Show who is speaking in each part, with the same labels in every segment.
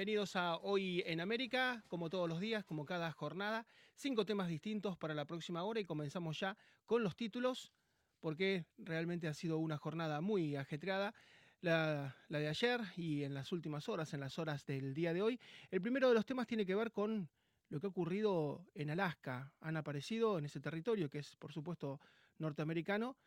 Speaker 1: Bienvenidos a Hoy en América, como todos los días, como cada jornada. Cinco temas distintos para la próxima hora y comenzamos ya con los títulos, porque realmente ha sido una jornada muy ajetreada. La, la, de ayer y en las últimas horas, en las horas del día de hoy. El primero de los temas tiene que ver con lo que ha ocurrido en Alaska. Han aparecido en ese territorio, que es por supuesto norteamericano,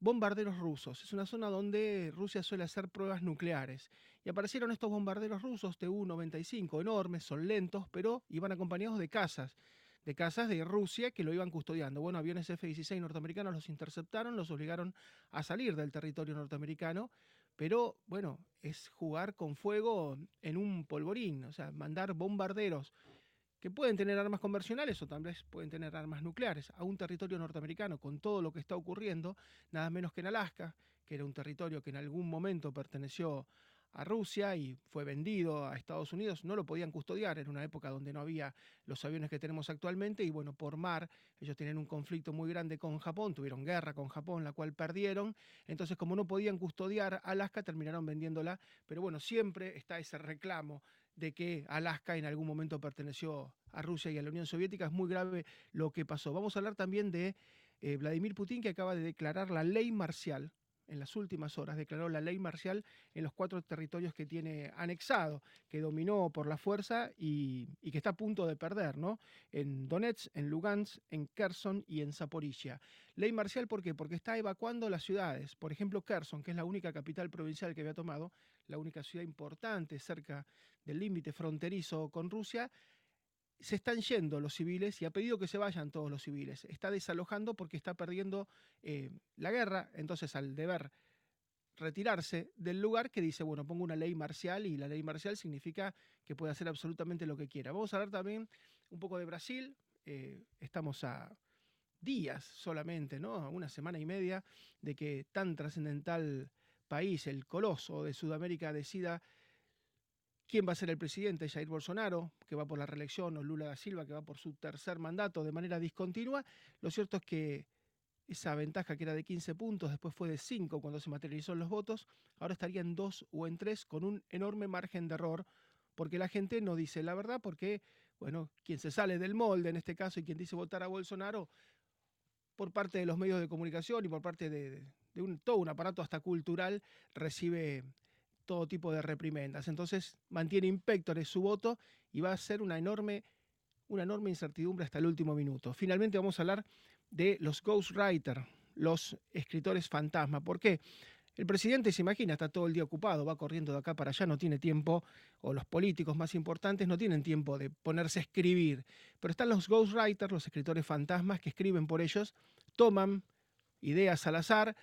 Speaker 1: bombarderos rusos. Es una zona donde Rusia suele hacer pruebas nucleares. Y aparecieron estos bombarderos rusos TU-95, enormes, son lentos, pero iban acompañados de casas, de casas de Rusia que lo iban custodiando. Bueno, aviones F-16 norteamericanos los interceptaron, los obligaron a salir del territorio norteamericano, pero bueno, es jugar con fuego en un polvorín, o sea, mandar bombarderos que pueden tener armas convencionales o tal vez pueden tener armas nucleares a un territorio norteamericano con todo lo que está ocurriendo, nada menos que en Alaska, que era un territorio que en algún momento perteneció a Rusia y fue vendido a Estados Unidos, no lo podían custodiar en una época donde no había los aviones que tenemos actualmente y bueno, por mar ellos tienen un conflicto muy grande con Japón, tuvieron guerra con Japón, la cual perdieron, entonces como no podían custodiar Alaska terminaron vendiéndola, pero bueno, siempre está ese reclamo de que Alaska en algún momento perteneció a Rusia y a la Unión Soviética. Es muy grave lo que pasó. Vamos a hablar también de eh, Vladimir Putin, que acaba de declarar la ley marcial en las últimas horas, declaró la ley marcial en los cuatro territorios que tiene anexado, que dominó por la fuerza y, que está a punto de perder, ¿no? En Donetsk, en Lugansk, en Kherson y en Zaporizhia. Ley marcial, ¿por qué? Porque está evacuando las ciudades. Por ejemplo, Kherson, que es la única capital provincial que había tomado, la única ciudad importante cerca del límite fronterizo con Rusia, se están yendo los civiles y ha pedido que se vayan todos los civiles. Está desalojando porque está perdiendo eh, la guerra, entonces al deber retirarse del lugar que dice, bueno, pongo una ley marcial y la ley marcial significa que puede hacer absolutamente lo que quiera. Vamos a hablar también un poco de Brasil. Eh, estamos a días solamente, ¿no? A una semana y media de que tan trascendental país, el coloso de Sudamérica, decida quién va a ser el presidente, Jair Bolsonaro, que va por la reelección, o Lula da Silva, que va por su tercer mandato de manera discontinua. Lo cierto es que esa ventaja que era de 15 puntos, después fue de 5 cuando se materializó los votos, ahora estaría en 2 o en 3 con un enorme margen de error, porque la gente no dice la verdad, porque, bueno, quien se sale del molde en este caso y quien dice votar a Bolsonaro, por parte de los medios de comunicación y por parte de, todo un aparato hasta cultural, recibe todo tipo de reprimendas. Entonces mantiene impectores su voto y va a ser una enorme, una enorme incertidumbre hasta el último minuto. Finalmente vamos a hablar de los ghostwriters, los escritores fantasma. ¿Por qué? El presidente se imagina, está todo el día ocupado, va corriendo de acá para allá, no tiene tiempo, o los políticos más importantes no tienen tiempo de ponerse a escribir. Pero están los ghostwriters, los escritores fantasmas que escriben por ellos, toman ideas al azar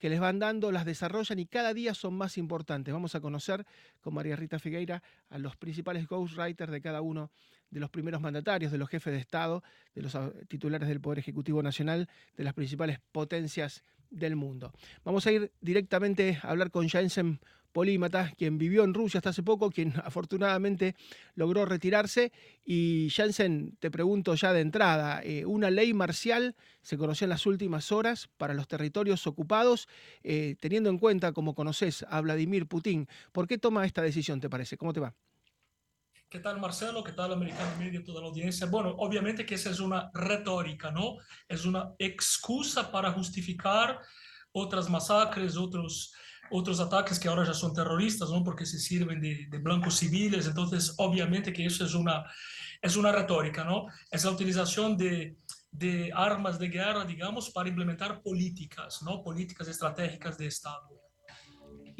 Speaker 1: que les van dando, las desarrollan y cada día son más importantes. Vamos a conocer con María Rita Figueira a los principales ghostwriters de cada uno de los primeros mandatarios, de los jefes de Estado, de los ah, titulares del Poder Ejecutivo Nacional, de las principales potencias del mundo. Vamos a ir directamente a hablar con Jensen polímata, quien vivió en Rusia hasta hace poco, quien afortunadamente logró retirarse. Y Jansen, te pregunto ya de entrada, eh, una ley marcial se conoció en las últimas horas para los territorios ocupados, eh, teniendo en cuenta, como conoces, a Vladimir Putin. ¿Por qué toma esta decisión, te parece? ¿Cómo te va?
Speaker 2: ¿Qué tal Marcelo? ¿Qué tal Americano Media, toda la audiencia? Bueno, obviamente que esa es una retórica, ¿no? Es una excusa para justificar otras masacres, otros otros ataques que ahora ya son terroristas, ¿no? Porque se sirven de, de, blancos civiles. Entonces, obviamente que eso es una, es una retórica, ¿no? Es la utilización de, de armas de guerra, digamos, para implementar políticas, ¿no? Políticas estratégicas de Estado.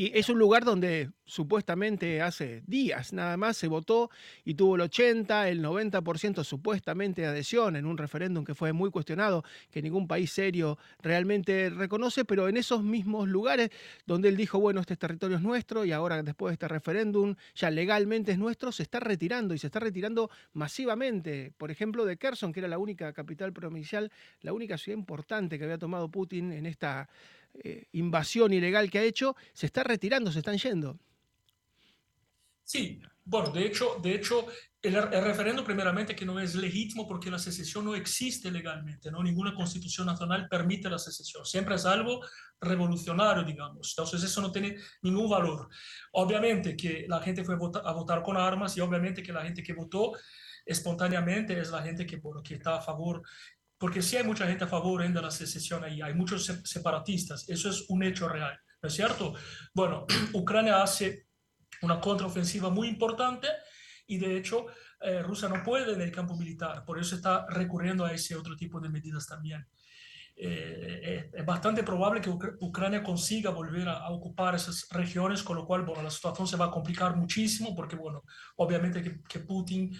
Speaker 1: Y es un lugar donde supuestamente hace días nada más se votó y tuvo el 80, el 90% supuestamente de adhesión en un referéndum que fue muy cuestionado, que ningún país serio realmente reconoce, pero en esos mismos lugares donde él dijo, bueno, este territorio es nuestro y ahora después de este referéndum ya legalmente es nuestro, se está retirando y se está retirando masivamente. Por ejemplo, de Kherson, que era la única capital provincial, la única ciudad importante que había tomado Putin en esta eh, invasión ilegal que ha hecho, se está retirando, se están yendo.
Speaker 2: Sí, Bueno, de hecho, de hecho el, el, referendo primeramente que no es legítimo porque la secesión no existe legalmente, ¿no? Ninguna constitución nacional permite la secesión, siempre es algo revolucionario, digamos. Entonces eso no tiene ningún valor. Obviamente que la gente fue a votar, a votar con armas y obviamente que la gente que votó espontáneamente es la gente que, bueno, que está a favor porque sí hay mucha gente a favor de la secesión ahí, hay muchos separatistas, eso es un hecho real, ¿no es cierto? Bueno, Ucrania hace una contraofensiva muy importante y de hecho eh, Rusia no puede en el campo militar, por eso está recurriendo a ese otro tipo de medidas también. Eh, eh es bastante probable que Ucrania consiga volver a, a, ocupar esas regiones, con lo cual, bueno, la situación se va a complicar muchísimo, porque, bueno, obviamente que, que Putin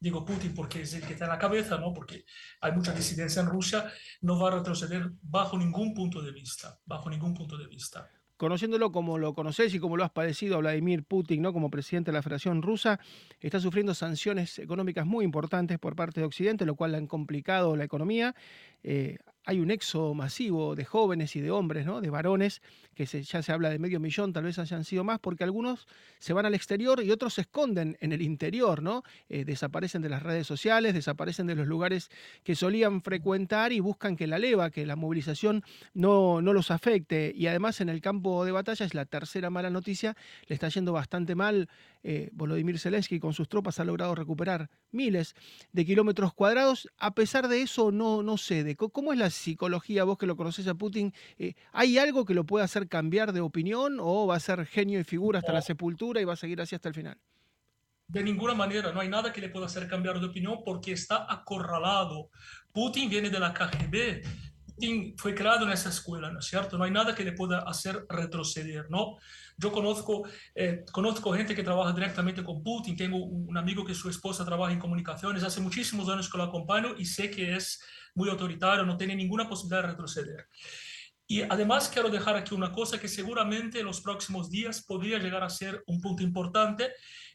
Speaker 2: digo Putin porque es el que está en la cabeza, ¿no? porque hay mucha disidencia en Rusia, no va a retroceder bajo ningún punto de vista, bajo ningún punto de vista.
Speaker 1: Conociéndolo como lo conoces y como lo has padecido Vladimir Putin, ¿no? como presidente de la Federación Rusa, está sufriendo sanciones económicas muy importantes por parte de Occidente, lo cual le han complicado la economía. Eh, hay un éxodo masivo de jóvenes y de hombres, ¿no? de varones, que ya se habla de medio millón, tal vez hayan sido más, porque algunos se van al exterior y otros se esconden en el interior, ¿no? Eh, desaparecen de las redes sociales, desaparecen de los lugares que solían frecuentar y buscan que la leva, que la movilización no, no los afecte. Y además en el campo de batalla es la tercera mala noticia, le está yendo bastante mal. Eh, Volodymyr Zelensky con sus tropas ha logrado recuperar miles de kilómetros cuadrados. A pesar de eso, no, no cede. ¿Cómo es la psicología, vos que lo conoces a Putin, eh, ¿hay algo que lo pueda hacer cambiar de opinión o va a ser genio y figura hasta la sepultura y va a seguir así hasta el final?
Speaker 2: De ninguna manera, no hay nada que le pueda hacer cambiar de opinión porque está acorralado. Putin viene de la KGB, fue creado en esa escuela, ¿no es cierto? No hay nada que le pueda hacer retroceder, ¿no? Yo conozco, eh, conozco gente que trabaja directamente con Putin, tengo un amigo que su esposa trabaja en comunicaciones, hace muchísimos años que lo acompaño y sé que es muy autoritario, no tiene ninguna posibilidad de retroceder. Y además quiero dejar aquí una cosa que seguramente en los próximos días podría llegar a ser un punto importante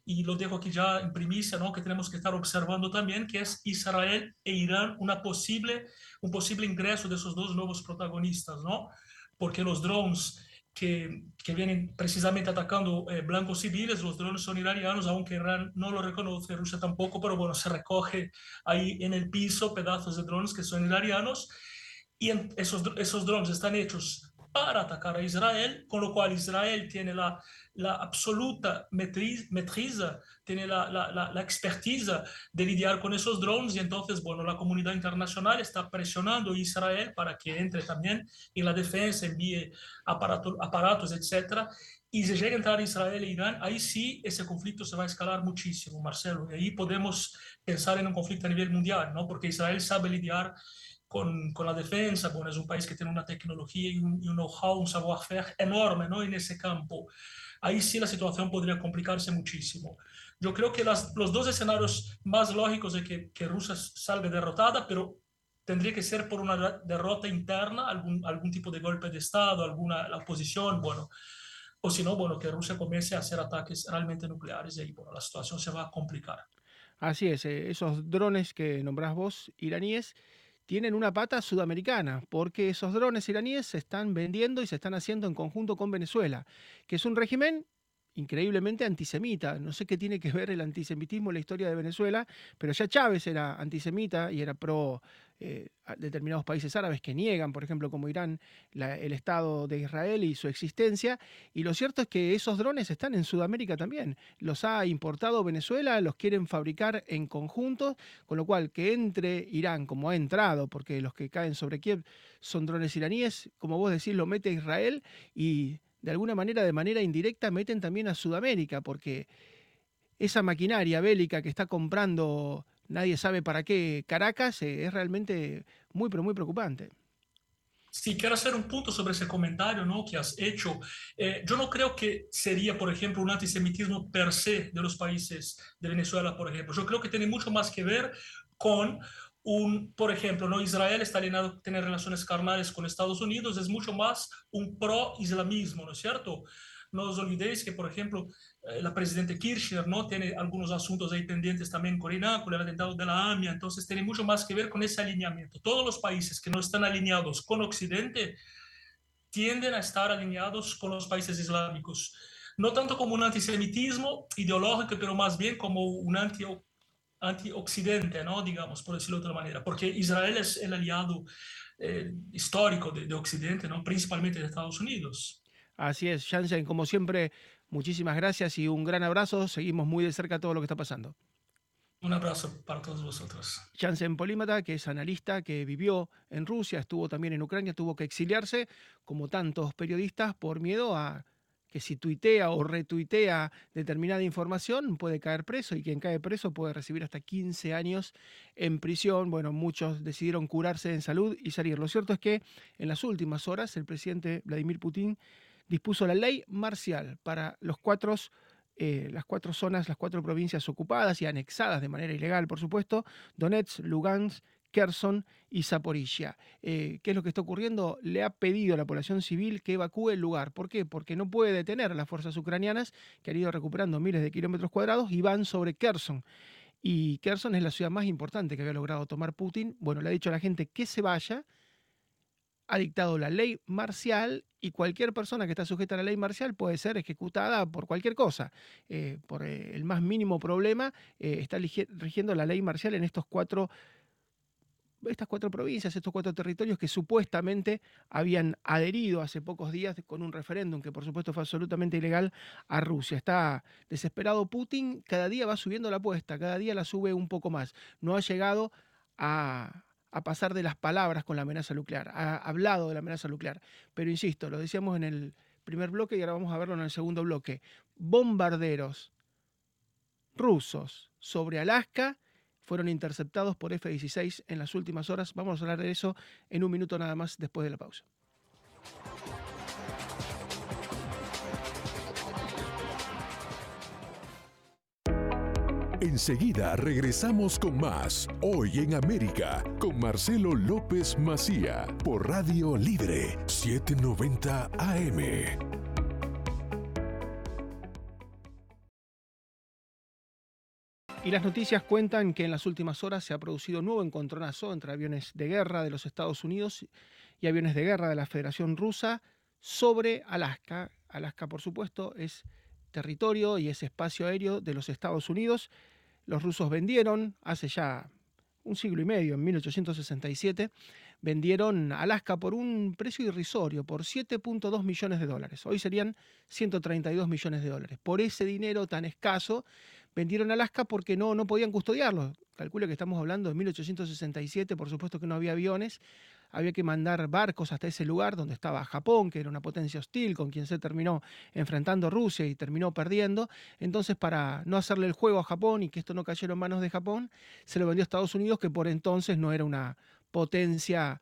Speaker 2: y lo dejo aquí ya en primicia, ¿no? que tenemos que estar observando también, que es Israel e Irán, una posible, un posible ingreso de esos dos nuevos protagonistas, ¿no? porque los drones que, que vienen precisamente atacando eh, blancos civiles, los drones son iranianos, aunque Irán no lo reconoce, Rusia tampoco, pero bueno, se recoge ahí en el piso pedazos de drones que son iranianos y esos, esos drones están hechos para atacar a Israel, con lo cual Israel tiene la, la absoluta metriza, tiene la, la, la, expertiza de lidiar con esos drones y entonces, bueno, la comunidad internacional está presionando a Israel para que entre también en la defensa, envíe aparatos, aparatos etcétera. Y si llega a entrar Israel e Irán, ahí sí ese conflicto se va a escalar muchísimo, Marcelo. Y ahí podemos pensar en un conflicto a nivel mundial, ¿no? Porque Israel sabe lidiar con, con, la defensa, bueno, es un país que tiene una tecnología y un, un know-how, un savoir-faire enorme ¿no? en ese campo ahí sí la situación podría complicarse muchísimo. Yo creo que las, los dos escenarios más lógicos de que, que Rusia salga derrotada, pero tendría que ser por una derrota interna, algún, algún tipo de golpe de Estado, alguna la oposición, bueno, o si no, bueno, que Rusia comience a hacer ataques realmente nucleares y ahí, bueno, la situación se va a complicar.
Speaker 1: Así es, eh, esos drones que nombrás vos, iraníes, tienen una pata sudamericana, porque esos drones iraníes se están vendiendo y se están haciendo en conjunto con Venezuela, que es un régimen increíblemente antisemita. No sé qué tiene que ver el antisemitismo en la historia de Venezuela, pero ya Chávez era antisemita y era pro eh, determinados países árabes que niegan, por ejemplo, como Irán, el Estado de Israel y su existencia. Y lo cierto es que esos drones están en Sudamérica también. Los ha importado Venezuela, los quieren fabricar en conjunto, con lo cual que entre Irán, como ha entrado, porque los que caen sobre Kiev son drones iraníes, como vos decís, lo mete Israel y de alguna manera, de manera indirecta, meten también a Sudamérica, porque esa maquinaria bélica que está comprando nadie sabe para qué Caracas eh, es realmente muy, pero muy preocupante.
Speaker 2: Sí, quiero hacer un punto sobre ese comentario ¿no? que has hecho. Eh, yo no creo que sería, por ejemplo, un antisemitismo per se de los países de Venezuela, por ejemplo. Yo creo que tiene mucho más que ver con un, por ejemplo, ¿no? Israel está alienado a tener relaciones carnales con Estados Unidos, es mucho más un pro-islamismo, ¿no es cierto? No os olvidéis que, por ejemplo, eh, la presidenta Kirchner ¿no? tiene algunos asuntos ahí pendientes también con Irán, con el atentado de la AMIA, entonces tiene mucho más que ver con ese alineamiento. Todos los países que no están alineados con Occidente tienden a estar alineados con los países islámicos. no tanto como un antisemitismo ideológico, pero más bien como un anti anti-occidente, ¿no? digamos, por decirlo de otra manera, porque Israel es el aliado eh, histórico de, de, Occidente, ¿no? principalmente de Estados Unidos.
Speaker 1: Así es, Jansen, como siempre, muchísimas gracias y un gran abrazo. Seguimos muy de cerca todo lo que está pasando.
Speaker 2: Un abrazo para todos vosotros.
Speaker 1: Jansen Polímata, que es analista, que vivió en Rusia, estuvo también en Ucrania, tuvo que exiliarse, como tantos periodistas, por miedo a que si tuitea o retuitea determinada información puede caer preso y quien cae preso puede recibir hasta 15 años en prisión. Bueno, muchos decidieron curarse en salud y salir. Lo cierto es que en las últimas horas el presidente Vladimir Putin dispuso la ley marcial para los cuatro eh, las cuatro zonas, las cuatro provincias ocupadas y anexadas de manera ilegal, por supuesto, Donetsk, Lugansk, Kherson y Zaporizhia. Eh, ¿Qué es lo que está ocurriendo? Le ha pedido a la población civil que evacúe el lugar. ¿Por qué? Porque no puede detener a las fuerzas ucranianas que han ido recuperando miles de kilómetros cuadrados y van sobre Kherson. Y Kherson es la ciudad más importante que había logrado tomar Putin. Bueno, le ha dicho a la gente que se vaya, ha dictado la ley marcial y cualquier persona que está sujeta a la ley marcial puede ser ejecutada por cualquier cosa. Eh, por eh, el más mínimo problema está rigiendo la ley marcial en estos cuatro estas cuatro provincias, estos cuatro territorios que supuestamente habían adherido hace pocos días con un referéndum que por supuesto fue absolutamente ilegal a Rusia. Está desesperado Putin, cada día va subiendo la apuesta, cada día la sube un poco más. No ha llegado a, a pasar de las palabras con la amenaza nuclear, ha hablado de la amenaza nuclear. Pero insisto, lo decíamos en el primer bloque y ahora vamos a verlo en el segundo bloque. Bombarderos rusos sobre Alaska fueron interceptados por F-16 en las últimas horas. Vamos a hablar de eso en un minuto nada más después de la pausa.
Speaker 3: Enseguida regresamos con más Hoy en América con Marcelo López Macía por Radio Libre 790 AM.
Speaker 1: Y las noticias cuentan que en las últimas horas se ha producido un nuevo encontronazo entre aviones de guerra de los Estados Unidos y aviones de guerra de la Federación Rusa sobre Alaska. Alaska, por supuesto, es territorio y es espacio aéreo de los Estados Unidos. Los rusos vendieron hace ya un siglo y medio, en 1867, vendieron Alaska por un precio irrisorio, por 7.2 millones de dólares. Hoy serían 132 millones de dólares. Por ese dinero tan escaso, vendieron Alaska porque no, no podían custodiarlo. Calcule que estamos hablando de 1867, por supuesto que no había aviones, había que mandar barcos hasta ese lugar donde estaba Japón, que era una potencia hostil con quien se terminó enfrentando Rusia y terminó perdiendo. Entonces, para no hacerle el juego a Japón y que esto no cayera en manos de Japón, se lo vendió a Estados Unidos, que por entonces no era una potencia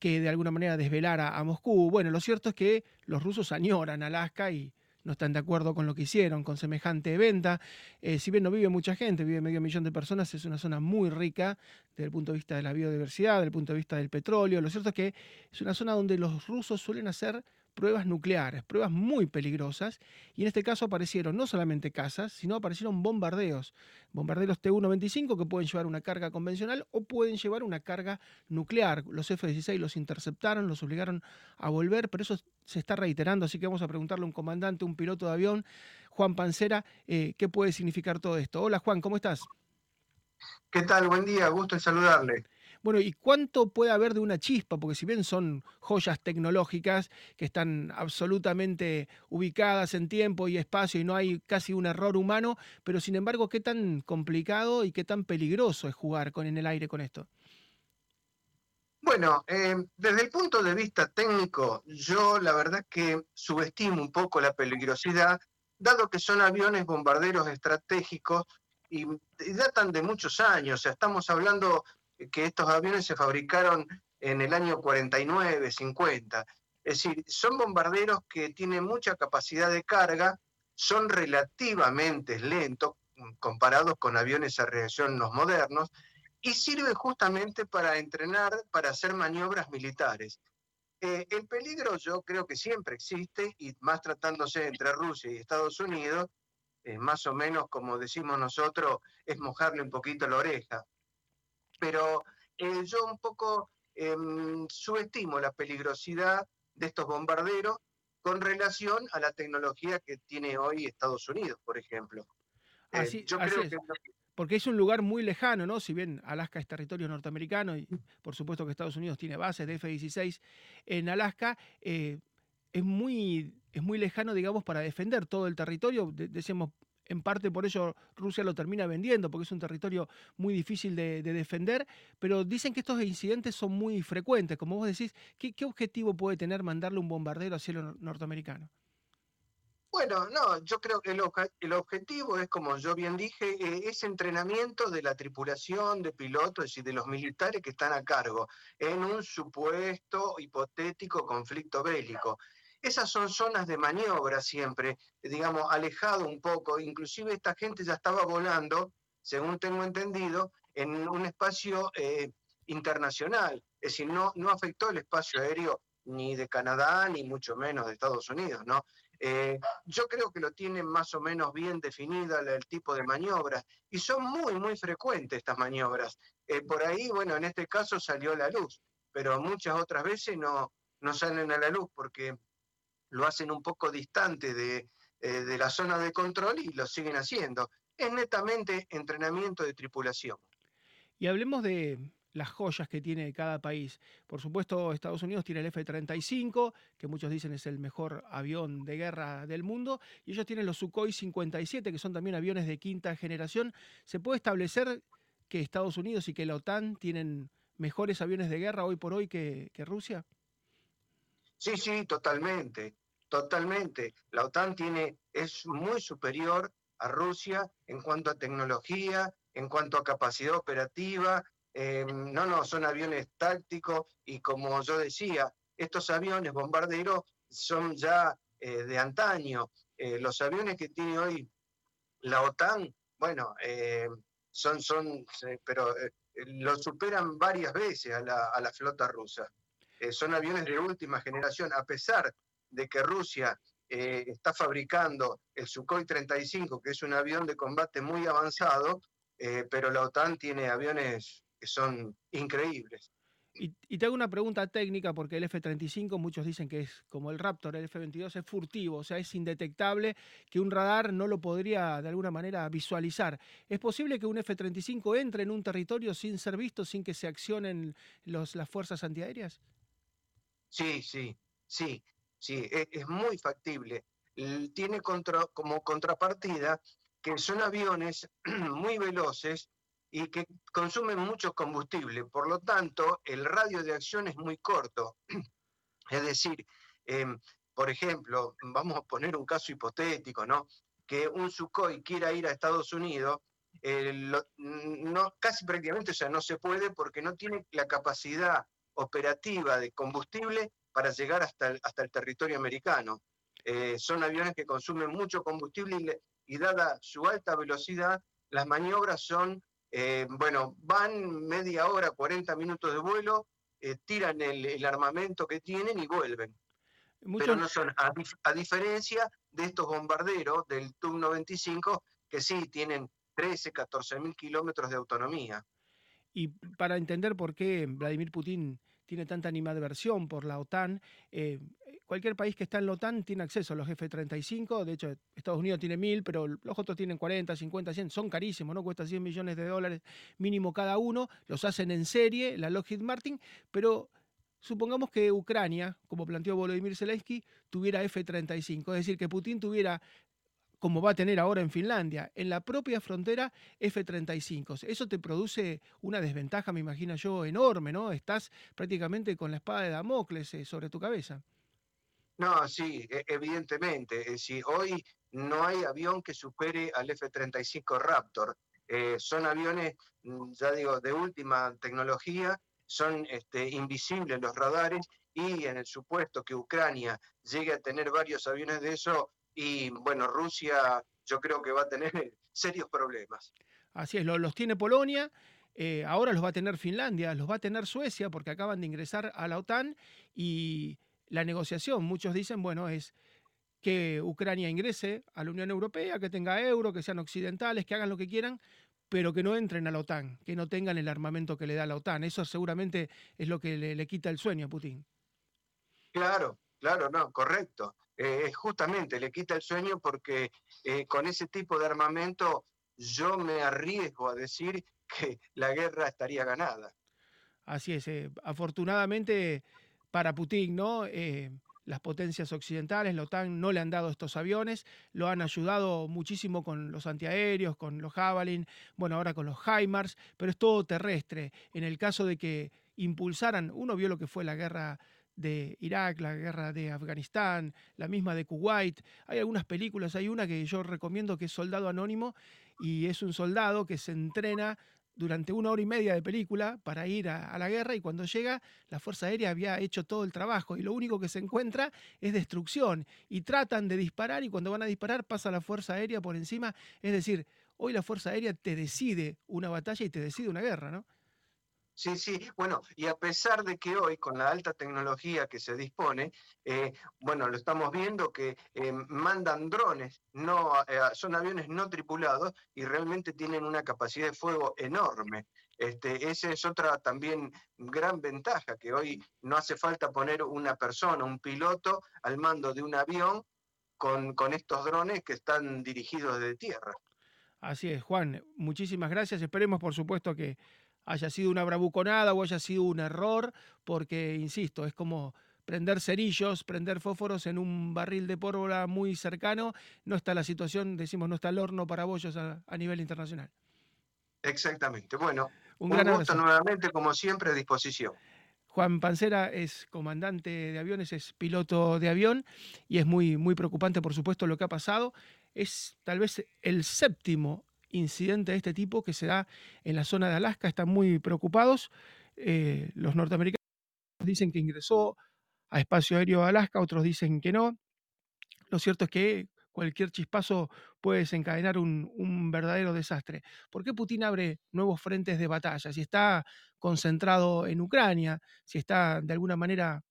Speaker 1: que de alguna manera desvelara a Moscú. Bueno, lo cierto es que los rusos añoran Alaska y no están de acuerdo con lo que hicieron, con semejante venta. Eh, si bien no vive mucha gente, vive medio millón de personas, es una zona muy rica desde el punto de vista de la biodiversidad, desde el punto de vista del petróleo. Lo cierto es que es una zona donde los rusos suelen hacer pruebas nucleares, pruebas muy peligrosas, y en este caso aparecieron no solamente casas, sino aparecieron bombardeos, bombarderos T-125 que pueden llevar una carga convencional o pueden llevar una carga nuclear. Los F-16 los interceptaron, los obligaron a volver, pero eso se está reiterando, así que vamos a preguntarle a un comandante, un piloto de avión, Juan Pancera, eh, qué puede significar todo esto. Hola Juan, ¿cómo estás?
Speaker 4: ¿Qué tal? Buen día, gusto en saludarle.
Speaker 1: Bueno, ¿y cuánto puede haber de una chispa? Porque si bien son joyas tecnológicas que están absolutamente ubicadas en tiempo y espacio y no hay casi un error humano, pero sin embargo, ¿qué tan complicado y qué tan peligroso es jugar en el aire con esto?
Speaker 4: Bueno, eh, desde el punto de vista técnico, yo la verdad que subestimo un poco la peligrosidad, dado que son aviones bombarderos estratégicos y, datan de muchos años, o sea, estamos hablando que estos aviones se fabricaron en el año 49, 50. Es decir, son bombarderos que tienen mucha capacidad de carga, son relativamente lentos comparados con aviones a reacción los modernos y sirven justamente para entrenar, para hacer maniobras militares. Eh, el peligro yo creo que siempre existe y más tratándose entre Rusia y Estados Unidos, más o menos como decimos nosotros, es mojarle un poquito la oreja pero eh, yo un poco em, subestimo la peligrosidad de estos bombarderos con relación a la tecnología que tiene hoy Estados Unidos, por ejemplo.
Speaker 1: Eh, así, que porque es un lugar muy lejano, ¿no? Si bien Alaska es territorio norteamericano y por supuesto que Estados Unidos tiene bases de F-16 en Alaska, eh, es, muy, es muy lejano, digamos, para defender todo el territorio. decimos, en parte por eso Rusia lo termina vendiendo, porque es un territorio muy difícil de, defender, pero dicen que estos incidentes son muy frecuentes. Como vos decís, ¿qué, objetivo puede tener mandarle un bombardero al cielo norteamericano?
Speaker 4: Bueno, no, yo creo que el, objetivo es, como yo bien dije, eh, es entrenamiento de la tripulación, de pilotos y de los militares que están a cargo en un supuesto hipotético conflicto bélico. Esas son zonas de maniobra siempre, digamos, alejado un poco. Inclusive esta gente ya estaba volando, según tengo entendido, en un espacio eh, internacional. Es decir, no, afectó el espacio aéreo ni de Canadá, ni mucho menos de Estados Unidos, ¿no? Eh, yo creo que lo tienen más o menos bien definida el tipo de maniobras y son muy, muy frecuentes estas maniobras. Eh, por ahí, bueno, en este caso salió la luz, pero muchas otras veces no, no salen a la luz porque lo hacen un poco distante de, eh, de la zona de control y lo siguen haciendo. Es netamente entrenamiento de tripulación.
Speaker 1: Y hablemos de, las joyas que tiene cada país. Por supuesto, Estados Unidos tiene el F-35, que muchos dicen es el mejor avión de guerra del mundo, y ellos tienen los Sukhoi 57, que son también aviones de quinta generación. ¿Se puede establecer que Estados Unidos y que la OTAN tienen mejores aviones de guerra hoy por hoy que, que Rusia?
Speaker 4: Sí, sí, totalmente, totalmente. La OTAN tiene, es muy superior a Rusia en cuanto a tecnología, en cuanto a capacidad operativa, eh, no, no, son aviones tácticos y como yo decía, estos aviones bombarderos son ya eh, de antaño. Eh, los aviones que tiene hoy la OTAN, bueno, son, son, pero lo superan varias veces a la, a la flota rusa. son aviones de última generación, a pesar de que Rusia está fabricando el Sukhoi 35, que es un avión de combate muy avanzado, pero la OTAN tiene aviones que son increíbles.
Speaker 1: Y, te hago una pregunta técnica, porque el F-35 muchos dicen que es como el Raptor, el F-22 es furtivo, o sea, es indetectable, que un radar no lo podría de alguna manera visualizar. ¿Es posible que un F-35 entre en un territorio sin ser visto, sin que se accionen los, las fuerzas antiaéreas?
Speaker 4: Sí, sí, sí, sí, es, es muy factible. Tiene contra, como contrapartida que son aviones muy veloces y que consumen mucho combustible. Por lo tanto, el radio de acción es muy corto. Es decir, em, por ejemplo, vamos a poner un caso hipotético, ¿no? Que un Sukhoi quiera ir a Estados Unidos, no, casi prácticamente no se puede porque no tiene la capacidad operativa de combustible para llegar hasta el, hasta el territorio americano. Eh, son aviones que consumen mucho combustible y, y dada su alta velocidad, las maniobras son eh, bueno, van media hora, 40 minutos de vuelo, eh, tiran el, armamento que tienen y vuelven. Pero no son, a, diferencia de estos bombarderos del TUM-95, que sí tienen 13, 14 mil kilómetros de autonomía.
Speaker 1: Y para entender por qué Vladimir Putin tiene tanta animadversión por la OTAN, eh, cualquier país que está en la OTAN tiene acceso a los F-35, de hecho Estados Unidos tiene mil, pero los otros tienen 40, 50, 100, son carísimos, ¿no? Cuesta 100 millones de dólares mínimo cada uno, los hacen en serie, la Lockheed Martin, pero supongamos que Ucrania, como planteó Volodymyr Zelensky, tuviera F-35, es decir, que Putin tuviera como va a tener ahora en Finlandia, en la propia frontera F-35. Eso te produce una desventaja, me imagino yo, enorme, ¿no? Estás prácticamente con la espada de Damocles eh, sobre tu cabeza.
Speaker 4: No, sí, e, evidentemente. Si hoy no hay avión que supere al F-35 Raptor. Eh, son aviones, mm, ya digo, de última tecnología, son este, invisibles los radares y en el supuesto que Ucrania llegue a tener varios aviones de eso, y bueno, Rusia yo creo que va a tener serios problemas.
Speaker 1: Así es, los tiene Polonia, eh, ahora los va a tener Finlandia, los va a tener Suecia porque acaban de ingresar a la OTAN y la negociación, muchos dicen, bueno, es que Ucrania ingrese a la Unión Europea, que tenga euro, que sean occidentales, que hagan lo que quieran, pero que no entren a la OTAN, que no tengan el armamento que le da la OTAN. Eso seguramente es lo que le, quita el sueño a Putin.
Speaker 4: Claro, claro, no, correcto. Eh, justamente le quita el sueño porque eh, con ese tipo de armamento yo me arriesgo a decir que la guerra estaría ganada.
Speaker 1: Así es, eh, afortunadamente para Putin, ¿no? las potencias occidentales, la OTAN, no le han dado estos aviones, lo han ayudado muchísimo con los antiaéreos, con los Javelin, bueno, ahora con los HIMARS, pero es todo terrestre. En el caso de que impulsaran, uno vio lo que fue la guerra de Irak, la guerra de Afganistán, la misma de Kuwait. Hay algunas películas, hay una que yo recomiendo que es Soldado Anónimo y es un soldado que se entrena durante una hora y media de película para ir a, la guerra y cuando llega la Fuerza Aérea había hecho todo el trabajo y lo único que se encuentra es destrucción y tratan de disparar y cuando van a disparar pasa la Fuerza Aérea por encima. Es decir, hoy la Fuerza Aérea te decide una batalla y te decide una guerra, ¿no?
Speaker 4: Sí, sí, bueno, y a pesar de que hoy con la alta tecnología que se dispone, eh, bueno, lo estamos viendo que eh, mandan drones, no, eh, son aviones no tripulados y realmente tienen una capacidad de fuego enorme. Este, esa es otra también gran ventaja, que hoy no hace falta poner una persona, un piloto al mando de un avión con, con estos drones que están dirigidos de tierra.
Speaker 1: Así es, Juan, muchísimas gracias. Esperemos, por supuesto, que haya sido una bravuconada o haya sido un error, porque, insisto, es como prender cerillos, prender fósforos en un barril de pólvora muy cercano, no está la situación, decimos, no está el horno para bollos a, nivel internacional.
Speaker 4: Exactamente. Bueno, un, gran gusto nuevamente, como siempre, a disposición.
Speaker 1: Juan Pancera es comandante de aviones, es piloto de avión y es muy, muy preocupante, por supuesto, lo que ha pasado. Es tal vez el séptimo incidente de este tipo que se da en la zona de Alaska. Están muy preocupados. Eh, los norteamericanos dicen que ingresó a espacio aéreo de Alaska, otros dicen que no. Lo cierto es que cualquier chispazo puede desencadenar un, un, verdadero desastre. ¿Por qué Putin abre nuevos frentes de batalla? Si está concentrado en Ucrania, si está de alguna manera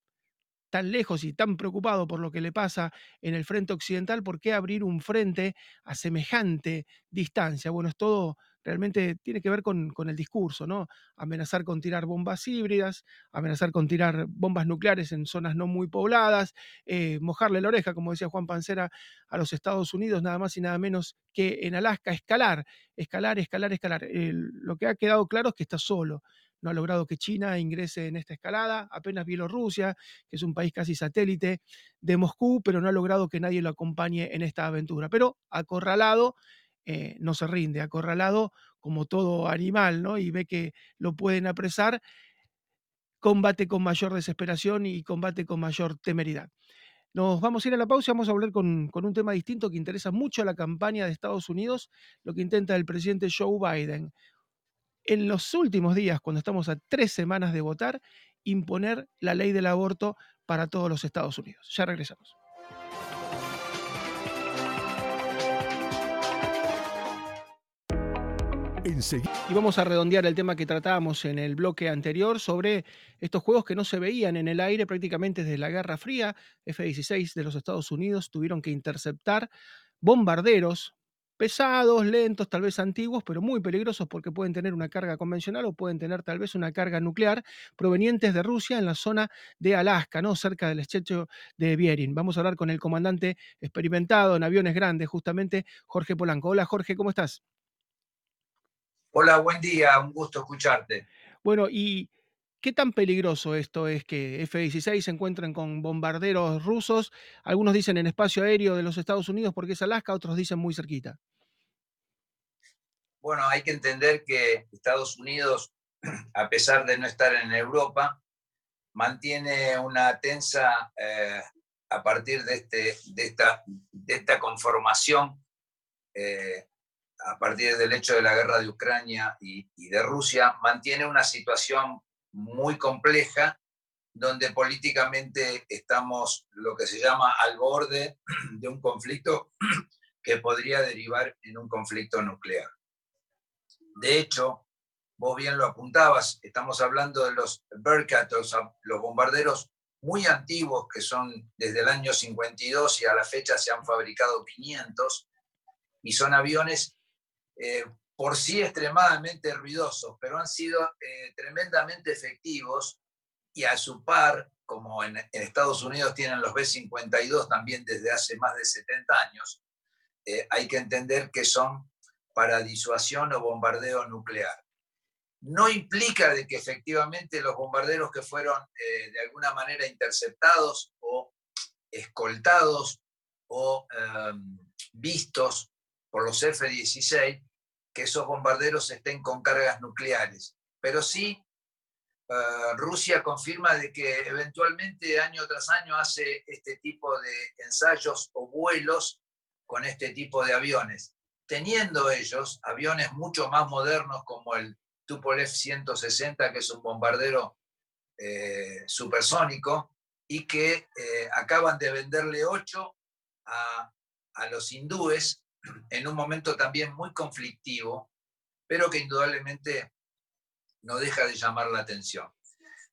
Speaker 1: tan lejos y tan preocupado por lo que le pasa en el frente occidental, ¿por qué abrir un frente a semejante distancia? Bueno, es todo realmente tiene que ver con, el discurso, ¿no? Amenazar con tirar bombas híbridas, amenazar con tirar bombas nucleares en zonas no muy pobladas, eh, mojarle la oreja, como decía Juan Pancera, a los Estados Unidos, nada más y nada menos que en Alaska, escalar, escalar, escalar, escalar. lo que ha quedado claro es que está solo no ha logrado que China ingrese en esta escalada, apenas Bielorrusia, que es un país casi satélite de Moscú, pero no ha logrado que nadie lo acompañe en esta aventura. Pero acorralado, eh, no se rinde, acorralado como todo animal, ¿no? Y ve que lo pueden apresar, combate con mayor desesperación y combate con mayor temeridad. Nos vamos a ir a la pausa y vamos a volver con, con, un tema distinto que interesa mucho a la campaña de Estados Unidos, lo que intenta el presidente Joe Biden en los últimos días, cuando estamos a tres semanas de votar, imponer la ley del aborto para todos los Estados Unidos. Ya regresamos. Y vamos a redondear el tema que tratábamos en el bloque anterior sobre estos juegos que no se veían en el aire prácticamente desde la Guerra Fría. F-16 de los Estados Unidos tuvieron que interceptar bombarderos pesados, lentos, tal vez antiguos, pero muy peligrosos porque pueden tener una carga convencional o pueden tener tal vez una carga nuclear provenientes de Rusia en la zona de Alaska, ¿no? cerca del estrecho de Bering. Vamos a hablar con el comandante experimentado en aviones grandes, justamente Jorge Polanco. Hola Jorge, ¿cómo estás?
Speaker 5: Hola, buen día, un gusto escucharte.
Speaker 1: Bueno, y ¿Qué tan peligroso esto es que F-16 se encuentren con bombarderos rusos? Algunos dicen en espacio aéreo de los Estados Unidos porque es Alaska, otros dicen muy cerquita.
Speaker 5: Bueno, hay que entender que Estados Unidos, a pesar de no estar en Europa, mantiene una tensa eh, a partir de, este, de, esta, de esta conformación, eh, a partir del hecho de la guerra de Ucrania y, y de Rusia, mantiene una situación muy compleja donde políticamente estamos lo que se llama al borde de un conflicto que podría derivar en un conflicto nuclear. De hecho, vos bien lo apuntabas, estamos hablando de los Bearcat, los, bombarderos muy antiguos que son desde el año 52 y a la fecha se han fabricado 500 y son aviones eh, por sí extremadamente ruidosos, pero han sido eh, tremendamente efectivos y a su par como en, Estados Unidos tienen los B-52 también desde hace más de 70 años, eh, hay que entender que son para disuasión o bombardeo nuclear. No implica de que efectivamente los bombarderos que fueron eh, de alguna manera interceptados o escoltados o em, vistos por los F-16, que esos bombarderos estén con cargas nucleares. Pero sí, eh, Rusia confirma de que eventualmente año tras año hace este tipo de ensayos o vuelos con este tipo de aviones, teniendo ellos aviones mucho más modernos como el Tupolev 160, que es un bombardero eh, supersónico, y que eh, acaban de venderle ocho a, a los hindúes en un momento también muy conflictivo, pero que indudablemente no deja de llamar la atención.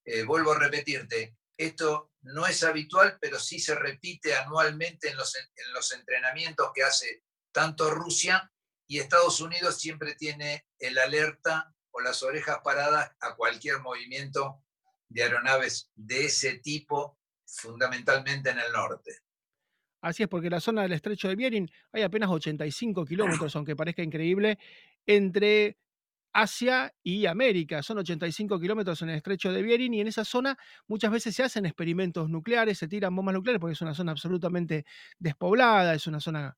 Speaker 5: Eh, vuelvo a repetirte, esto no es habitual, pero sí se repite anualmente en los, en los entrenamientos que hace tanto Rusia y Estados Unidos siempre tiene el alerta o las orejas paradas a cualquier movimiento de aeronaves de ese tipo, fundamentalmente en el norte.
Speaker 1: Así es, porque la zona del estrecho de Bering hay apenas 85 kilómetros, aunque parezca increíble, entre Asia y América. Son 85 kilómetros en el estrecho de Bering y en esa zona muchas veces se hacen experimentos nucleares, se tiran bombas nucleares porque es una zona absolutamente despoblada, es una zona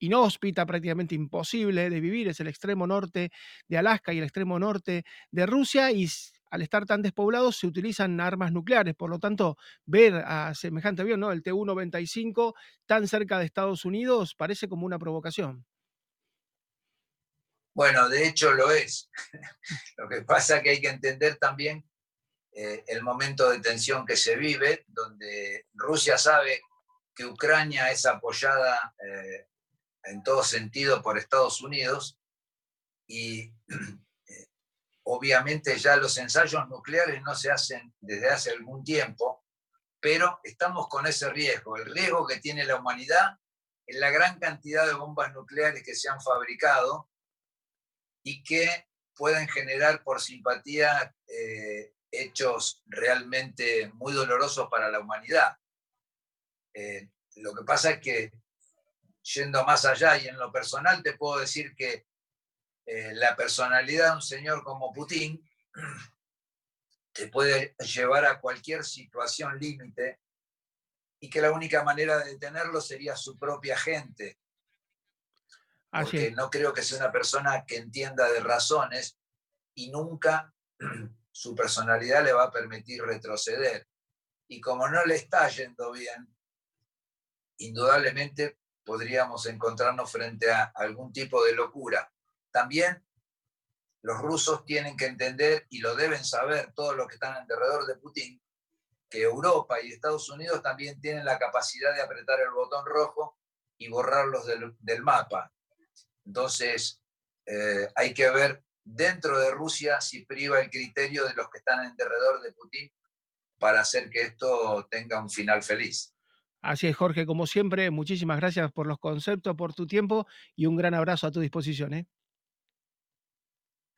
Speaker 1: inhóspita, prácticamente imposible de vivir, es el extremo norte de Alaska y el extremo norte de Rusia y al estar tan despoblados se utilizan armas nucleares, por lo tanto, ver a semejante avión, ¿no? el Tu-95, tan cerca de Estados Unidos, parece como una provocación.
Speaker 5: Bueno, de hecho lo es. lo que pasa es que hay que entender también eh, el momento de tensión que se vive, donde Rusia sabe que Ucrania es apoyada eh, en todo sentido por Estados Unidos y Obviamente ya los ensayos nucleares no se hacen desde hace algún tiempo, pero estamos con ese riesgo, el riesgo que tiene la humanidad en la gran cantidad de bombas nucleares que se han fabricado y que pueden generar por simpatía eh, hechos realmente muy dolorosos para la humanidad. Eh, lo que pasa es que, yendo más allá y en lo personal, te puedo decir que eh, la personalidad de un señor como Putin te puede llevar a cualquier situación límite y que la única manera de detenerlo sería su propia gente. Porque no creo que sea una persona que entienda de razones y nunca su personalidad le va a permitir retroceder. Y como no le está yendo bien, indudablemente podríamos encontrarnos frente a algún tipo de locura. También los rusos tienen que entender y lo deben saber todos los que están alrededor de Putin, que Europa y Estados Unidos también tienen la capacidad de apretar el botón rojo y borrarlos del, mapa. Entonces, eh, hay que ver dentro de Rusia si priva el criterio de los que están alrededor de Putin para hacer que esto tenga un final feliz.
Speaker 1: Así es, Jorge, como siempre, muchísimas gracias por los conceptos, por tu tiempo y un gran abrazo a tu disposición. ¿eh?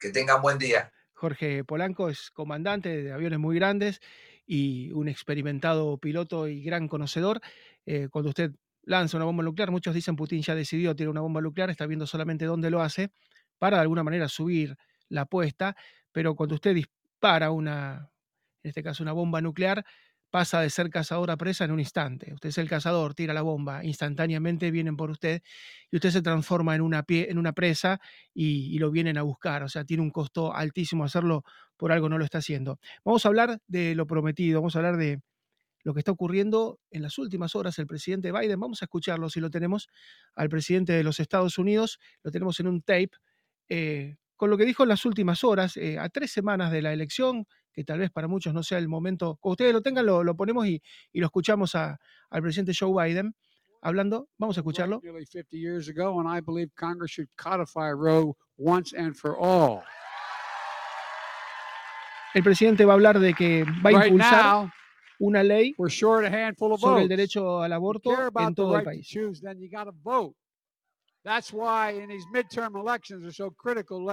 Speaker 5: Que tengan buen día.
Speaker 1: Jorge Polanco es comandante de aviones muy grandes y un experimentado piloto y gran conocedor. Eh, cuando usted lanza una bomba nuclear, muchos dicen Putin ya decidió tirar una bomba nuclear, está viendo solamente dónde lo hace para de alguna manera subir la apuesta, pero cuando usted dispara una, en este caso una bomba nuclear, pasa de ser cazador a presa en un instante. Usted es el cazador, tira la bomba, instantáneamente vienen por usted y usted se transforma en una, pie, en una presa y, lo vienen a buscar. O sea, tiene un costo altísimo hacerlo, por algo no lo está haciendo. Vamos a hablar de lo prometido, vamos a hablar de lo que está ocurriendo en las últimas horas. El presidente Biden, vamos a escucharlo si lo tenemos, al presidente de los Estados Unidos, lo tenemos en un tape. Eh, con lo que dijo en las últimas horas, eh, a tres semanas de la elección, que tal vez para muchos no sea el momento, cuando ustedes lo tengan, lo, ponemos y, lo escuchamos al presidente Joe Biden hablando. Vamos a escucharlo. El presidente va a hablar de que va a impulsar una ley sobre el derecho al aborto en todo el país.
Speaker 6: That's why in these midterm elections are so critical.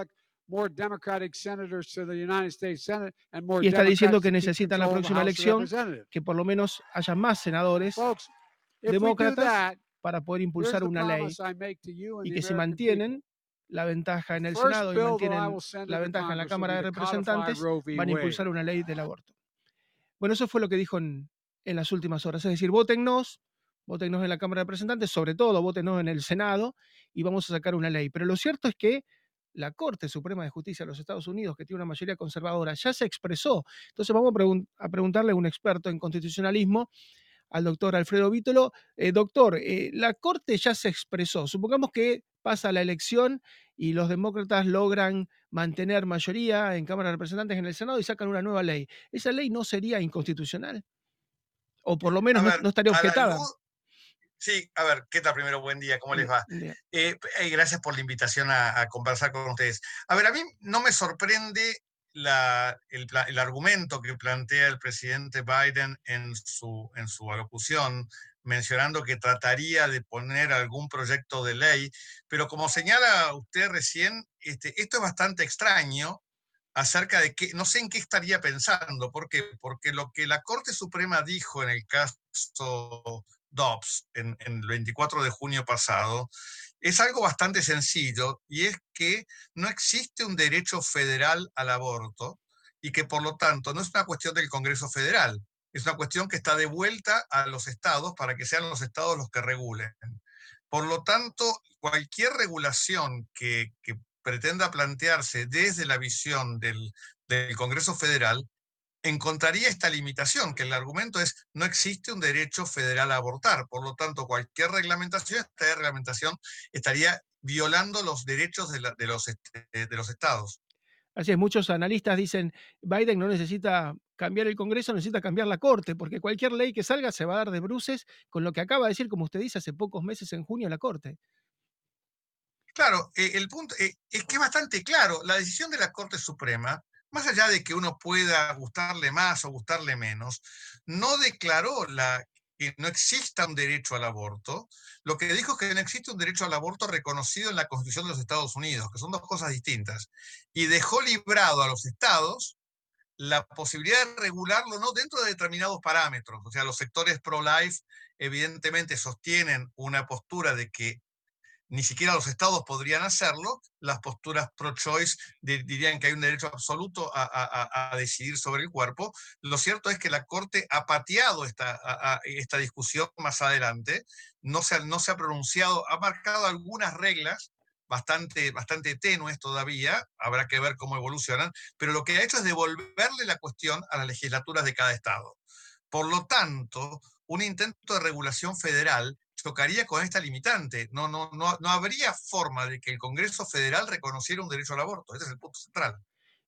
Speaker 1: Y está diciendo que necesitan la próxima elección que por lo menos haya más senadores demócratas para poder impulsar una ley y que si mantienen la ventaja en el Senado y mantienen la ventaja en la Cámara de Representantes, van a impulsar una ley del aborto. Bueno, eso fue lo que dijo en, en las últimas horas. Es decir, votennos, votennos en la Cámara de Representantes, sobre todo votennos en el Senado y vamos a sacar una ley. Pero lo cierto es que la Corte Suprema de Justicia de los Estados Unidos, que tiene una mayoría conservadora, ya se expresó. Entonces vamos a, preguntarle a un experto en constitucionalismo, al doctor Alfredo Vítolo. Eh, doctor, eh, la Corte ya se expresó. Supongamos que pasa la elección y los demócratas logran mantener mayoría en Cámara de Representantes en el Senado y sacan una nueva ley. ¿Esa ley no sería inconstitucional? O por lo menos no, estaría objetada.
Speaker 6: Sí, a ver, ¿qué tal primero? Buen día, ¿cómo les va? Eh, gracias por la invitación a, conversar con ustedes. A ver, a mí no me sorprende el, argumento que plantea el presidente Biden en su, en su alocución, mencionando que trataría de poner algún proyecto de ley, pero como señala usted recién, este, esto es bastante extraño acerca de que, no sé en qué estaría pensando, ¿por qué? Porque lo que la Corte Suprema dijo en el caso Dobbs en, el 24 de junio pasado, es algo bastante sencillo y es que no existe un derecho federal al aborto y que por lo tanto no es una cuestión del Congreso Federal, es una cuestión que está de vuelta a los estados para que sean los estados los que regulen. Por lo tanto, cualquier regulación que, pretenda plantearse desde la visión del Congreso Federal encontraría esta limitación, que el argumento es no existe un derecho federal a abortar, por lo tanto cualquier reglamentación, esta reglamentación estaría violando los derechos de, los, este, de los estados.
Speaker 1: Así es, muchos analistas dicen, Biden no necesita cambiar el Congreso, necesita cambiar la Corte, porque cualquier ley que salga se va a dar de bruces con lo que acaba de decir, como usted dice, hace pocos meses en junio la Corte.
Speaker 6: Claro, eh, el punto eh, es que es bastante claro, la decisión de la Corte Suprema más allá de que uno pueda gustarle más o gustarle menos, no declaró la, que no exista un derecho al aborto, lo que dijo es que no existe un derecho al aborto reconocido en la Constitución de los Estados Unidos, que son dos cosas distintas, y dejó librado a los estados la posibilidad de regularlo no dentro de determinados parámetros. O sea, los sectores pro-life evidentemente sostienen una postura de que ni siquiera los estados podrían hacerlo, las posturas pro-choice dirían que hay un derecho absoluto a, decidir sobre el cuerpo. Lo cierto es que la Corte ha pateado esta, discusión más adelante, no se, no se ha pronunciado, ha marcado algunas reglas bastante, bastante tenues todavía, habrá que ver cómo evolucionan, pero lo que ha hecho es devolverle la cuestión a las legislaturas de cada estado. Por lo tanto, un intento de regulación federal chocaría con esta limitante. No, no, no, no habría forma de que el Congreso Federal reconociera un derecho al aborto. Ese es el punto central.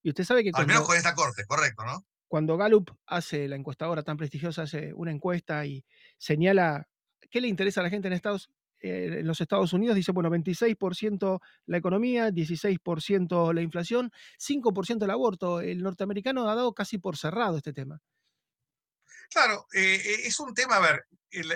Speaker 1: Y usted sabe que...
Speaker 6: Al menos con esta corte, correcto, ¿no?
Speaker 1: Cuando Gallup hace, la encuestadora tan prestigiosa, hace una encuesta y señala qué le interesa a la gente en Estados eh, en los Estados Unidos dice, bueno, 26% la economía, 16% la inflación, 5% el aborto. El norteamericano ha dado casi por cerrado este tema.
Speaker 6: Claro, eh, eh, es un tema, a ver,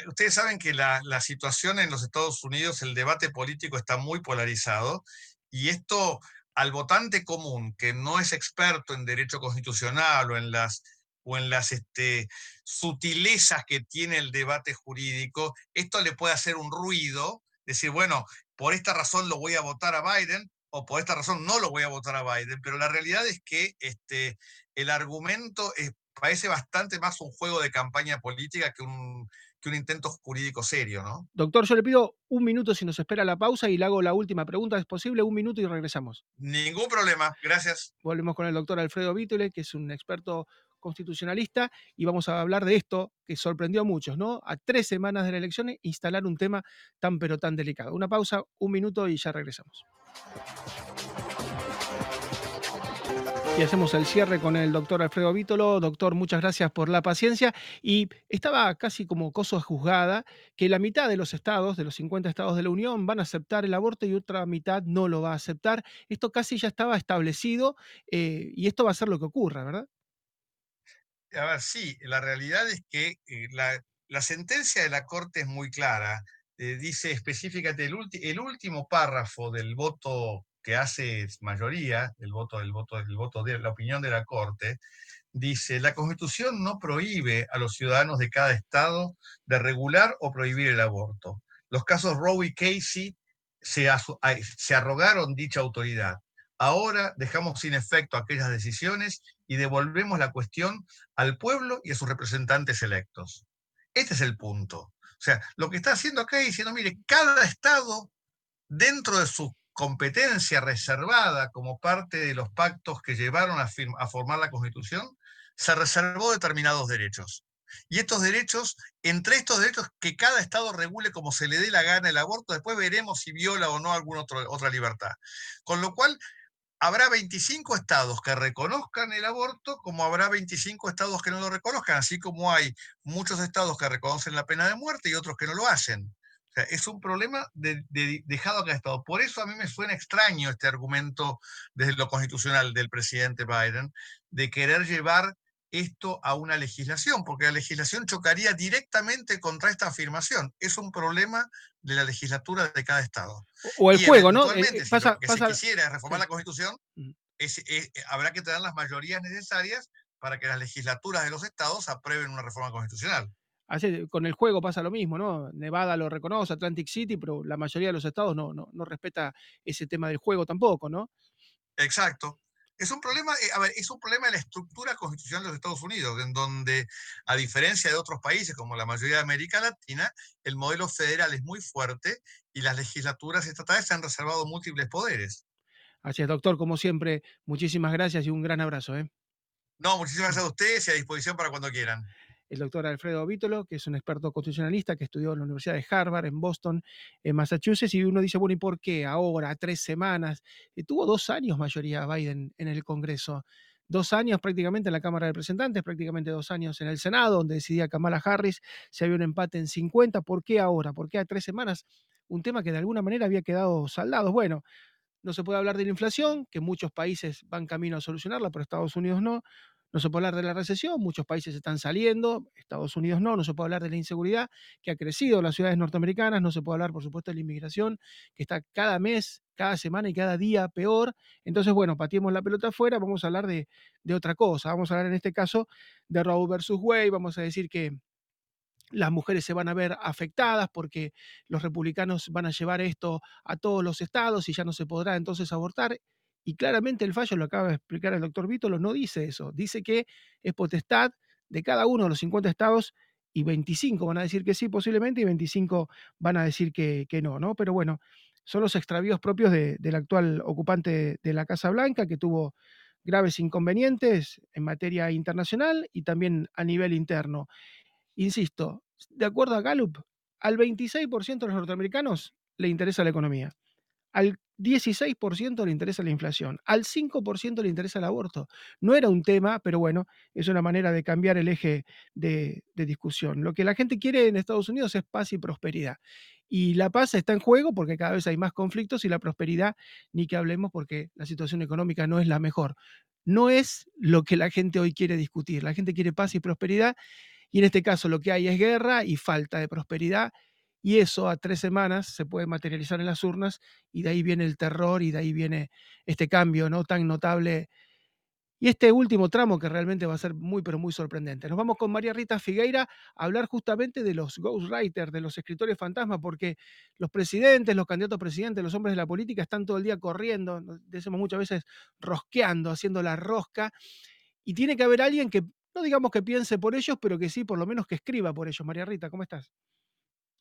Speaker 6: ustedes saben que la, situación en los Estados Unidos, el debate político está muy polarizado y esto al votante común que no es experto en derecho constitucional o en las o en las este, sutilezas que tiene el debate jurídico, esto le puede hacer un ruido, decir, bueno, por esta razón lo voy a votar a Biden o por esta razón no lo voy a votar a Biden, pero la realidad es que este, el argumento es, parece bastante más un juego de campaña política que un, que un intento jurídico serio, ¿no?
Speaker 1: Doctor, yo le pido un minuto si nos espera la pausa y le hago la última pregunta. ¿Es posible? Un minuto y regresamos.
Speaker 6: Ningún problema, gracias.
Speaker 1: Volvemos con el doctor Alfredo Vítole, que es un experto constitucionalista, y vamos a hablar de esto que sorprendió a muchos, ¿no? A tres semanas de la elección, instalar un tema tan pero tan delicado. Una pausa, un minuto y ya regresamos. Y hacemos el cierre con el doctor Alfredo Vítolo. Doctor, muchas gracias por la paciencia. Y estaba casi como cosa juzgada que la mitad de los estados, de los 50 estados de la Unión, van a aceptar el aborto y otra mitad no lo va a aceptar. Esto casi ya estaba establecido eh, y esto va a ser lo que ocurra, ¿verdad?
Speaker 6: A ver, sí, la realidad es que eh, la, sentencia de la Corte es muy clara. Eh, dice específicamente el, el último párrafo del voto que hace mayoría, el voto, voto, voto de la opinión de la Corte, dice, la Constitución no prohíbe a los ciudadanos de cada estado de regular o prohibir el aborto. Los casos Roe y Casey se, se arrogaron dicha autoridad. Ahora dejamos sin efecto aquellas decisiones y devolvemos la cuestión al pueblo y a sus representantes electos. Este es el punto. O sea, lo que está haciendo acá es diciendo, mire, cada estado, dentro de su competencia reservada como parte de los pactos que llevaron a, formar la Constitución, se reservó determinados derechos. Y estos derechos, entre estos derechos, que cada Estado regule como se le dé la gana el aborto, después veremos si viola o no alguna otra libertad. Con lo cual, habrá 25 estados que reconozcan el aborto, como habrá 25 estados que no lo reconozcan, así como hay muchos estados que reconocen la pena de muerte y otros que no lo hacen. Sea, es un problema de, dejado a cada estado. Por eso a mí me suena extraño este argumento desde lo constitucional del presidente Biden de querer llevar esto a una legislación, porque la legislación chocaría directamente contra esta afirmación. Es un problema de la legislatura de cada estado.
Speaker 1: O el juego, ¿no? Eh,
Speaker 6: si lo que se quisiera reformar la constitución, eh, habrá que tener las mayorías necesarias para que las legislaturas de los estados aprueben una reforma constitucional.
Speaker 1: Con el juego pasa lo mismo, ¿no? Nevada lo reconoce, Atlantic City, pero la mayoría de los estados no, no, no respeta ese tema del juego tampoco, ¿no?
Speaker 6: Exacto. Es un problema, eh, a ver, es un problema de la estructura constitucional de los Estados Unidos, en donde, a diferencia de otros países como la mayoría de América Latina, el modelo federal es muy fuerte y las legislaturas estatales se han reservado múltiples poderes.
Speaker 1: Así es, doctor, como siempre, muchísimas gracias y un gran abrazo. ¿eh?
Speaker 6: No, muchísimas gracias a ustedes y a disposición para cuando quieran
Speaker 1: el doctor Alfredo Vítolo, que es un experto constitucionalista que estudió en la Universidad de Harvard, en Boston, en Massachusetts, y uno dice, bueno, ¿y por qué ahora, tres semanas? Y tuvo dos años mayoría Biden en el Congreso, dos años prácticamente en la Cámara de Representantes, prácticamente dos años en el Senado, donde decidía Kamala Harris si había un empate en 50, ¿por qué ahora? ¿Por qué a tres semanas? Un tema que de alguna manera había quedado saldado. Bueno, no se puede hablar de la inflación, que muchos países van camino a solucionarla, pero Estados Unidos no. No se puede hablar de la recesión, muchos países están saliendo, Estados Unidos no, no se puede hablar de la inseguridad que ha crecido en las ciudades norteamericanas, no se puede hablar, por supuesto, de la inmigración que está cada mes, cada semana y cada día peor. Entonces, bueno, pateemos la pelota afuera, vamos a hablar de, de otra cosa, vamos a hablar en este caso de Roe versus Wade, vamos a decir que las mujeres se van a ver afectadas porque los republicanos van a llevar esto a todos los estados y ya no se podrá entonces abortar. Y claramente el fallo, lo acaba de explicar el doctor Vítolo, no dice eso. Dice que es potestad de cada uno de los 50 estados y 25 van a decir que sí posiblemente y 25 van a decir que, no, ¿no? Pero bueno, son los extravíos propios del actual ocupante de la Casa Blanca que tuvo graves inconvenientes en materia internacional y también a nivel interno. Insisto, de acuerdo a Gallup, al 26% de los norteamericanos le interesa la economía. Al 16% le interesa la inflación, al 5% le interesa el aborto. No era un tema, pero bueno, es una manera de cambiar el eje de, discusión. Lo que la gente quiere en Estados Unidos es paz y prosperidad. Y la paz está en juego porque cada vez hay más conflictos y la prosperidad, ni que hablemos porque la situación económica no es la mejor. No es lo que la gente hoy quiere discutir. La gente quiere paz y prosperidad y en este caso lo que hay es guerra y falta de prosperidad y eso a tres semanas se puede materializar en las urnas y de ahí viene el terror y de ahí viene este cambio no tan notable y este último tramo que realmente va a ser muy pero muy sorprendente. Nos vamos con María Rita Figueira a hablar justamente de los ghostwriters, de los escritores fantasmas, porque los presidentes, los candidatos a presidentes, los hombres de la política están todo el día corriendo, decimos muchas veces rosqueando, haciendo la rosca, y tiene que haber alguien que, no digamos que piense por ellos, pero que sí, por lo menos que escriba por ellos. María Rita, ¿cómo estás?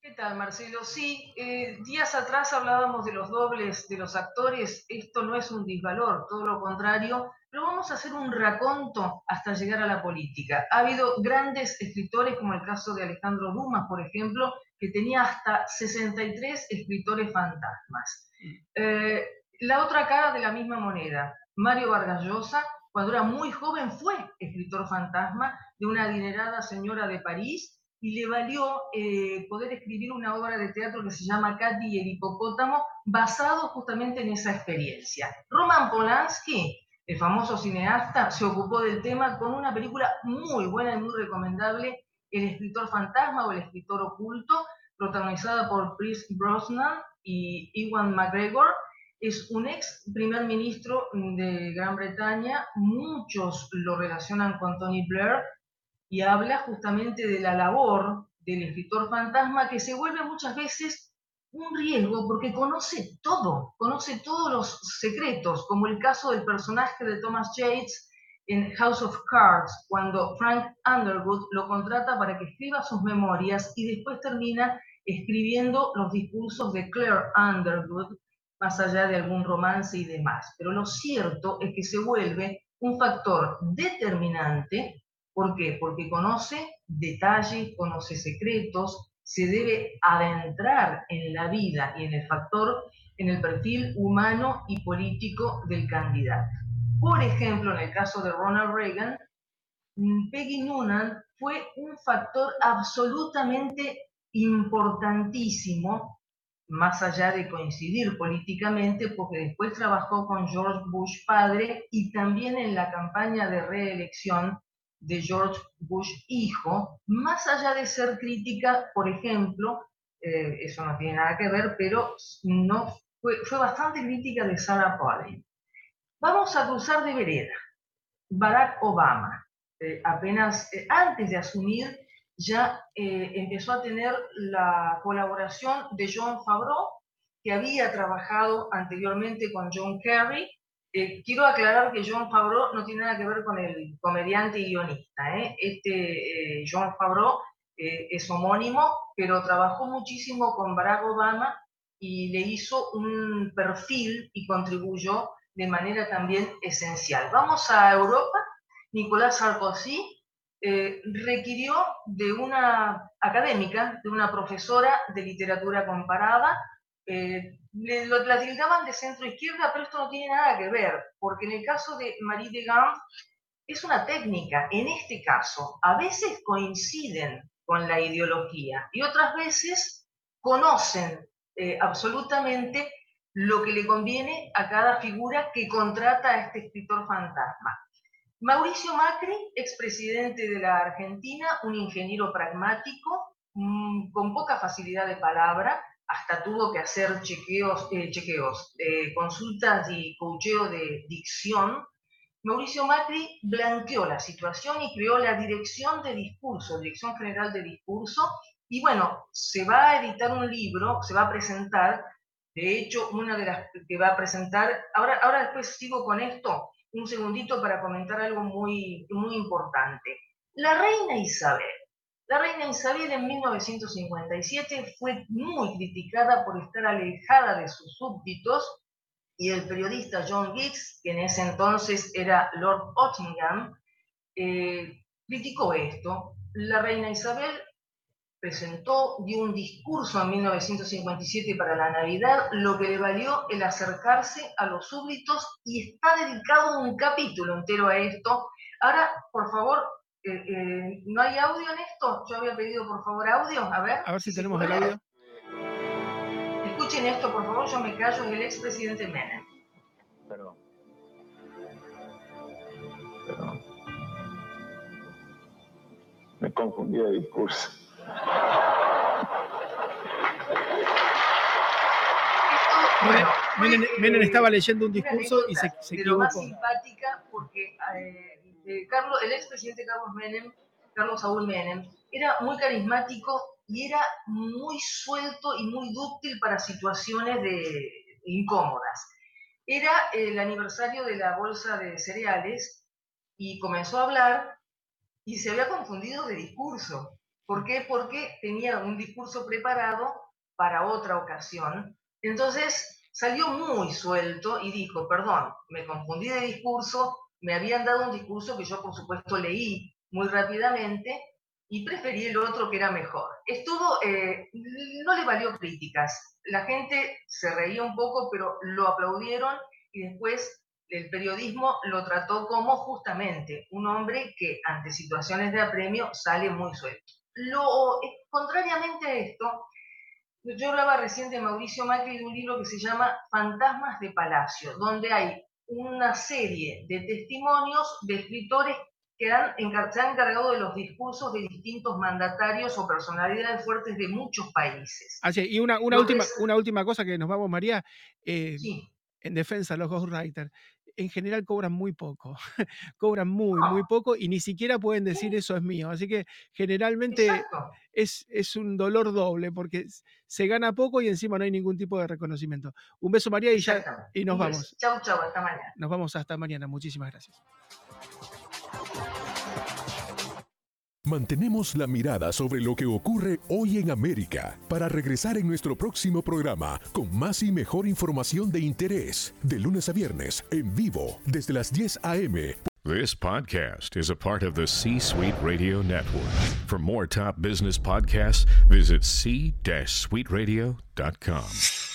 Speaker 7: ¿Qué tal, Marcelo? Sí, eh, días atrás hablábamos de los dobles de los actores. Esto no es un disvalor, todo lo contrario, pero vamos a hacer un raconto hasta llegar a la política. Ha habido grandes escritores, como el caso de Alejandro Dumas, por ejemplo, que tenía hasta 63 escritores fantasmas. Eh, la otra cara de la misma moneda, Mario Vargas Llosa, cuando era muy joven fue escritor fantasma de una adinerada señora de París y le valió eh, poder escribir una obra de teatro que se llama Katy y el hipopótamo, basado justamente en esa experiencia. Roman Polanski, el famoso cineasta, se ocupó del tema con una película muy buena y muy recomendable, El escritor fantasma o El escritor oculto, protagonizada por Chris Brosnan y Ewan McGregor, es un ex primer ministro de Gran Bretaña, muchos lo relacionan con Tony Blair y habla justamente de la labor del escritor fantasma que se vuelve muchas veces un riesgo porque conoce todo, conoce todos los secretos, como el caso del personaje de Thomas Yates en House of Cards, cuando Frank Underwood lo contrata para que escriba sus memorias y después termina escribiendo los discursos de Claire Underwood, más allá de algún romance y demás. Pero lo cierto es que se vuelve un factor determinante. ¿Por qué? Porque conoce detalles, conoce secretos, se debe adentrar en la vida y en el factor, en el perfil humano y político del candidato. Por ejemplo, en el caso de Ronald Reagan, mm, Peggy Noonan fue un factor absolutamente importantísimo, más allá de coincidir políticamente, porque después trabajó con George Bush padre y también en la campaña de reelección de George Bush hijo, más allá de ser crítica, por ejemplo, eh, eso no tiene nada que ver, pero no, fue, fue bastante crítica de Sarah Palin. Vamos a cruzar de vereda. Barack Obama, eh, apenas eh, antes de asumir, ya empezó a tener la colaboración de John Favreau, que había trabajado anteriormente con John Kerry eh, quiero aclarar que John Favreau no tiene nada que ver con el comediante y guionista. ¿eh? Este eh, John Favreau es homónimo, pero trabajó muchísimo con Barack Obama y le hizo un perfil y contribuyó de manera también esencial. Vamos a Europa. Nicolás Sarkozy requirió de una académica, de una profesora de literatura comparada, la tildaban de centro izquierda, pero esto no tiene nada que ver, porque en el caso de Marie de Gand es una técnica. En este caso, a veces coinciden con la ideología y otras veces conocen eh, absolutamente lo que le conviene a cada figura que contrata a este escritor fantasma. Mauricio Macri, expresidente de la Argentina, un ingeniero pragmático, mm, con poca facilidad de palabra, hasta tuvo que hacer chequeos, eh, eh, consultas y cocheo de dicción, Mauricio Macri blanqueó la situación y creó la Dirección de Discurso, Dirección General de Discurso, y bueno, se va a editar un libro, se va a presentar, de hecho, una de las que va a presentar, ahora, ahora después sigo con esto, un segundito para comentar algo muy, muy importante. La reina Isabel la reina Isabel en 1957 fue muy criticada por estar alejada de sus súbditos y el periodista John Giggs, que en ese entonces era Lord Ottingham, eh, criticó esto. La reina Isabel presentó, un discurso en 1957 para la Navidad, lo que le valió el acercarse a los súbditos y está dedicado un capítulo entero a esto. Ahora, por favor, eh, eh, ¿No hay audio en esto? Yo había pedido por favor audio, a ver.
Speaker 1: A ver si, tenemos el audio.
Speaker 7: Escuchen esto, por favor, yo me callo, es el expresidente Menem.
Speaker 8: Perdón. Perdón. Me confundí de discurso.
Speaker 1: Menem, estaba leyendo un discurso y se, se equivocó.
Speaker 7: más simpática porque eh, eh, Carlos, el expresidente Carlos Menem, Carlos Saúl Menem, era muy carismático y era muy suelto y muy dúctil para situaciones de, incómodas. Era el aniversario de la bolsa de cereales y comenzó a hablar y se había confundido de discurso. ¿Por qué? Porque tenía un discurso preparado para otra ocasión. Entonces salió muy suelto y dijo, perdón, me confundí de discurso, me habían dado un discurso que yo por supuesto leí muy rápidamente y preferí el otro que era mejor. Estuvo, eh, no le valió críticas, la gente se reía un poco, pero lo aplaudieron y después el periodismo lo trató como justamente un hombre que ante situaciones de apremio sale muy suelto. Lo, eh, contrariamente a esto, yo hablaba recién de Mauricio Macri de un libro que se llama Fantasmas de Palacio, donde hay una serie de testimonios de escritores que han, se han encargado de los discursos de distintos mandatarios o personalidades fuertes de muchos países.
Speaker 1: Así, y una, una, última, una última cosa que nos vamos, María. Eh, en defensa de los ghostwriters, en general cobran muy poco, cobran muy, muy poco y ni siquiera pueden decir eso es mío. Así que generalmente es, es, un dolor doble porque se gana poco y encima no hay ningún tipo de reconocimiento. Un beso María y, ya, y nos vamos.
Speaker 7: Chau, chau, hasta mañana.
Speaker 1: Nos vamos hasta mañana. Muchísimas gracias.
Speaker 3: Mantenemos la mirada sobre lo que ocurre hoy en América para regresar en nuestro próximo programa con más y mejor información de interés, de lunes a viernes, en vivo, desde las 10 a.m.
Speaker 9: This podcast is a part of the C Suite Radio Network. For more top business podcasts, visit c-suiteradio.com.